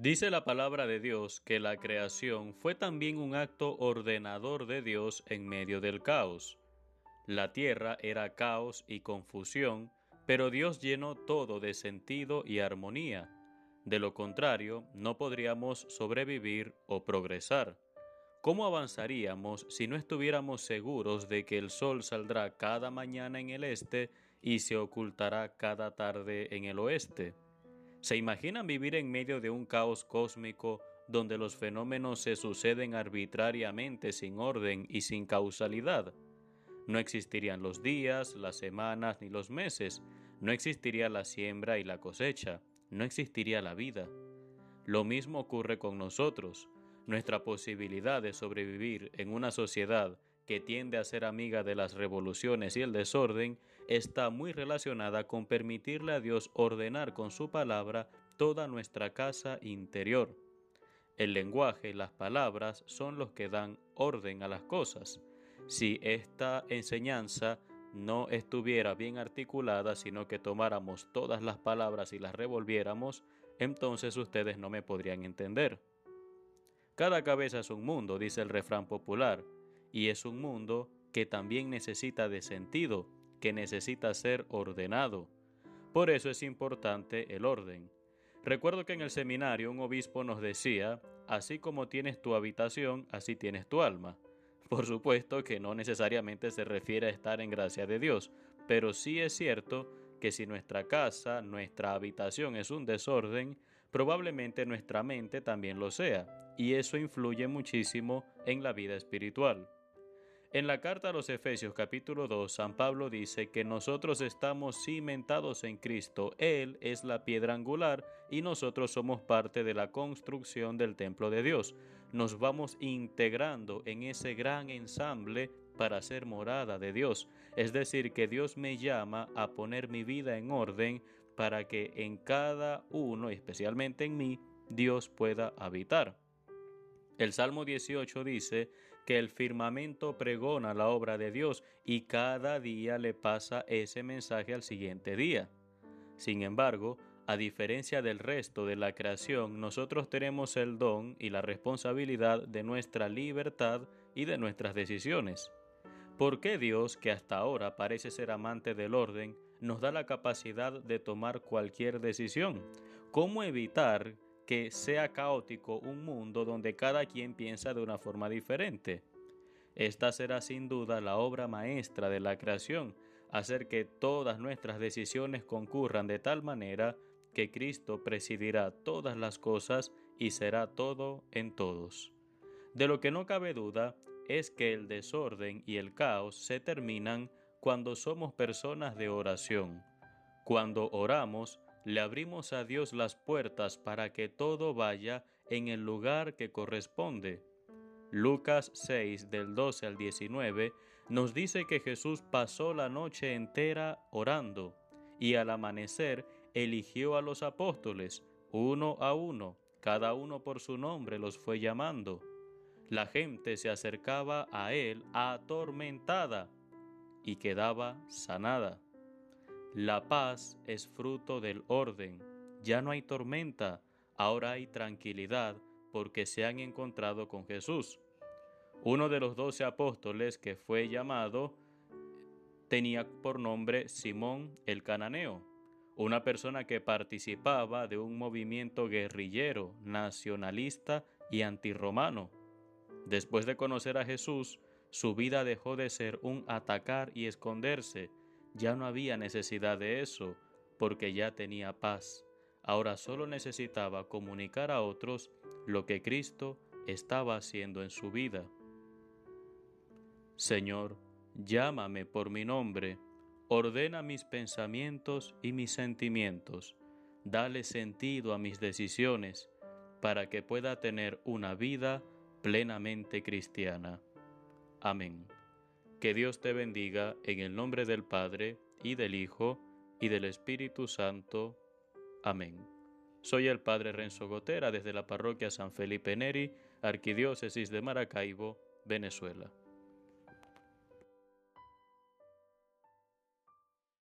Dice la palabra de Dios que la creación fue también un acto ordenador de Dios en medio del caos. La tierra era caos y confusión, pero Dios llenó todo de sentido y armonía. De lo contrario, no podríamos sobrevivir o progresar. ¿Cómo avanzaríamos si no estuviéramos seguros de que el sol saldrá cada mañana en el este y se ocultará cada tarde en el oeste? ¿Se imaginan vivir en medio de un caos cósmico donde los fenómenos se suceden arbitrariamente sin orden y sin causalidad? No existirían los días, las semanas ni los meses, no existiría la siembra y la cosecha, no existiría la vida. Lo mismo ocurre con nosotros. Nuestra posibilidad de sobrevivir en una sociedad que tiende a ser amiga de las revoluciones y el desorden, está muy relacionada con permitirle a Dios ordenar con su palabra toda nuestra casa interior. El lenguaje y las palabras son los que dan orden a las cosas. Si esta enseñanza no estuviera bien articulada, sino que tomáramos todas las palabras y las revolviéramos, entonces ustedes no me podrían entender. Cada cabeza es un mundo, dice el refrán popular, y es un mundo que también necesita de sentido, que necesita ser ordenado. Por eso es importante el orden. Recuerdo que en el seminario un obispo nos decía, así como tienes tu habitación, así tienes tu alma. Por supuesto que no necesariamente se refiere a estar en gracia de Dios, pero sí es cierto que si nuestra casa, nuestra habitación es un desorden, probablemente nuestra mente también lo sea, y eso influye muchísimo en la vida espiritual. En la carta a los Efesios capítulo 2, San Pablo dice que nosotros estamos cimentados en Cristo, Él es la piedra angular y nosotros somos parte de la construcción del templo de Dios. Nos vamos integrando en ese gran ensamble para ser morada de Dios. Es decir, que Dios me llama a poner mi vida en orden para que en cada uno, especialmente en mí, Dios pueda habitar. El Salmo 18 dice que el firmamento pregona la obra de Dios y cada día le pasa ese mensaje al siguiente día. Sin embargo, a diferencia del resto de la creación, nosotros tenemos el don y la responsabilidad de nuestra libertad y de nuestras decisiones. ¿Por qué Dios, que hasta ahora parece ser amante del orden, nos da la capacidad de tomar cualquier decisión? ¿Cómo evitar que sea caótico un mundo donde cada quien piensa de una forma diferente. Esta será sin duda la obra maestra de la creación, hacer que todas nuestras decisiones concurran de tal manera que Cristo presidirá todas las cosas y será todo en todos. De lo que no cabe duda es que el desorden y el caos se terminan cuando somos personas de oración. Cuando oramos, le abrimos a Dios las puertas para que todo vaya en el lugar que corresponde. Lucas 6 del 12 al 19 nos dice que Jesús pasó la noche entera orando y al amanecer eligió a los apóstoles, uno a uno, cada uno por su nombre los fue llamando. La gente se acercaba a él atormentada y quedaba sanada. La paz es fruto del orden. Ya no hay tormenta, ahora hay tranquilidad porque se han encontrado con Jesús. Uno de los doce apóstoles que fue llamado tenía por nombre Simón el Cananeo, una persona que participaba de un movimiento guerrillero, nacionalista y antirromano. Después de conocer a Jesús, su vida dejó de ser un atacar y esconderse, ya no había necesidad de eso, porque ya tenía paz. Ahora solo necesitaba comunicar a otros lo que Cristo estaba haciendo en su vida. Señor, llámame por mi nombre, ordena mis pensamientos y mis sentimientos, dale sentido a mis decisiones, para que pueda tener una vida plenamente cristiana. Amén. Que Dios te bendiga en el nombre del Padre, y del Hijo, y del Espíritu Santo. Amén. Soy el Padre Renzo Gotera desde la parroquia San Felipe Neri, Arquidiócesis de Maracaibo, Venezuela.